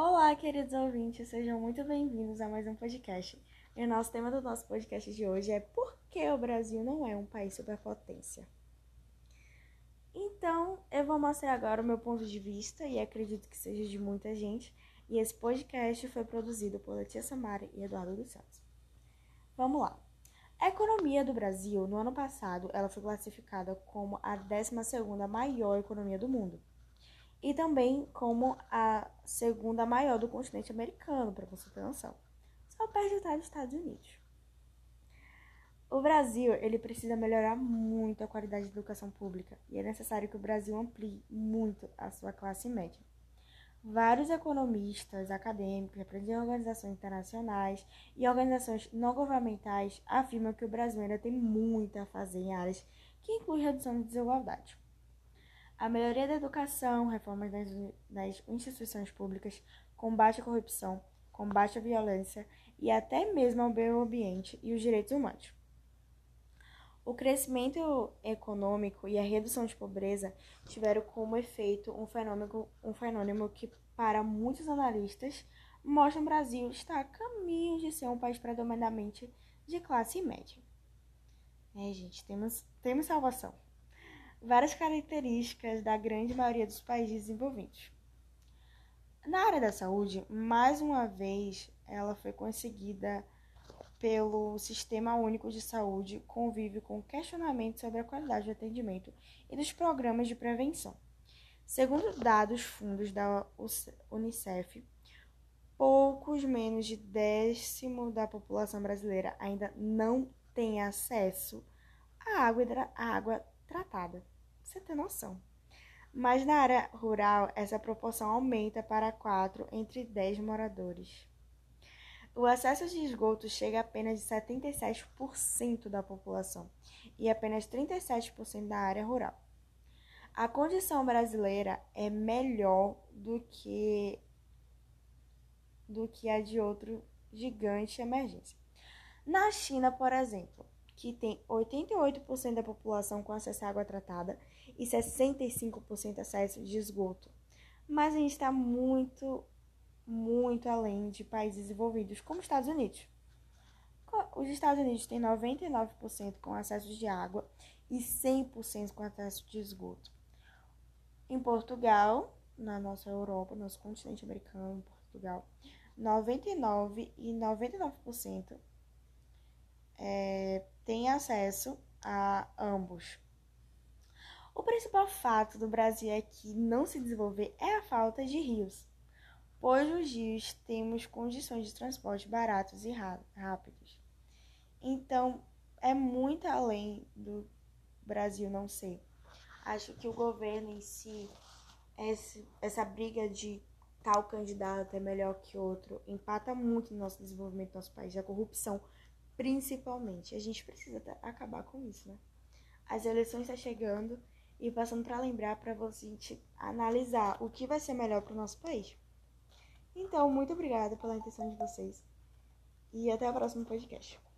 Olá, queridos ouvintes, sejam muito bem-vindos a mais um podcast. E o nosso tema do nosso podcast de hoje é Por que o Brasil não é um país superpotência? Então, eu vou mostrar agora o meu ponto de vista e acredito que seja de muita gente. E esse podcast foi produzido por Letícia Samara e Eduardo dos Santos. Vamos lá. A economia do Brasil, no ano passado, ela foi classificada como a 12ª maior economia do mundo e também como a segunda maior do continente americano, para você ter noção. Só perde atrás dos Estados Unidos. O Brasil, ele precisa melhorar muito a qualidade da educação pública e é necessário que o Brasil amplie muito a sua classe média. Vários economistas, acadêmicos, representantes de organizações internacionais e organizações não governamentais afirmam que o Brasil ainda tem muito a fazer em áreas que incluem redução de desigualdade. A melhoria da educação, reformas das, instituições públicas, combate à corrupção, combate à violência e até mesmo ao meio ambiente e os direitos humanos. O crescimento econômico e a redução de pobreza tiveram como efeito um fenômeno, um fenômeno que, para muitos analistas, mostra o Brasil estar a caminho de ser um país predominantemente de classe média. É, gente, temos, temos salvação várias características da grande maioria dos países desenvolvidos. Na área da saúde, mais uma vez, ela foi conseguida pelo Sistema Único de Saúde, convive com questionamentos sobre a qualidade do atendimento e dos programas de prevenção. Segundo dados fundos da Unicef, poucos menos de décimo da população brasileira ainda não tem acesso à água, à água tratada. Você tem noção. Mas na área rural, essa proporção aumenta para 4 entre 10 moradores. O acesso de esgoto chega a apenas de 77% da população e apenas 37% da área rural. A condição brasileira é melhor do que do que a de outro gigante emergência. Na China, por exemplo, que tem 88% da população com acesso à água tratada e 65% acesso de esgoto. Mas a gente está muito, muito além de países desenvolvidos, como os Estados Unidos. Os Estados Unidos têm 99% com acesso de água e 100% com acesso de esgoto. Em Portugal, na nossa Europa, nosso continente americano, Portugal, 99% e 99% é, tem acesso a ambos. O principal fato do Brasil aqui não se desenvolver é a falta de rios, pois nos rios temos condições de transporte baratos e rápidos. Então, é muito além do Brasil não ser. Acho que o governo em si, essa briga de tal candidato é melhor que outro, empata muito no nosso desenvolvimento do nosso país. A corrupção Principalmente, a gente precisa acabar com isso, né? As eleições estão tá chegando e passando para lembrar para você analisar o que vai ser melhor para o nosso país. Então, muito obrigada pela atenção de vocês e até o próximo podcast.